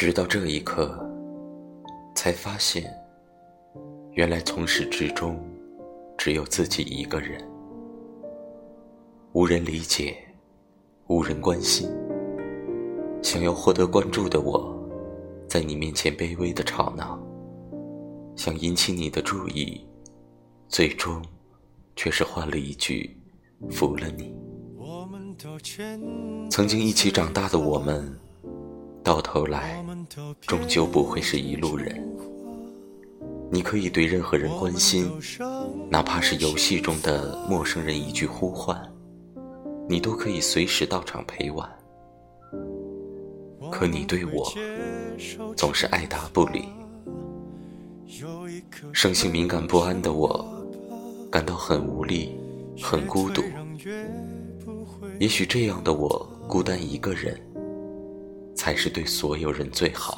直到这一刻，才发现，原来从始至终，只有自己一个人，无人理解，无人关心。想要获得关注的我，在你面前卑微的吵闹，想引起你的注意，最终，却是换了一句“服了你”。曾经一起长大的我们，到头来，终究不会是一路人。你可以对任何人关心，哪怕是游戏中的陌生人一句呼唤，你都可以随时到场陪玩。可你对我总是爱答不理，生性敏感不安的我，感到很无力，很孤独。也许这样的我孤单一个人，才是对所有人最好。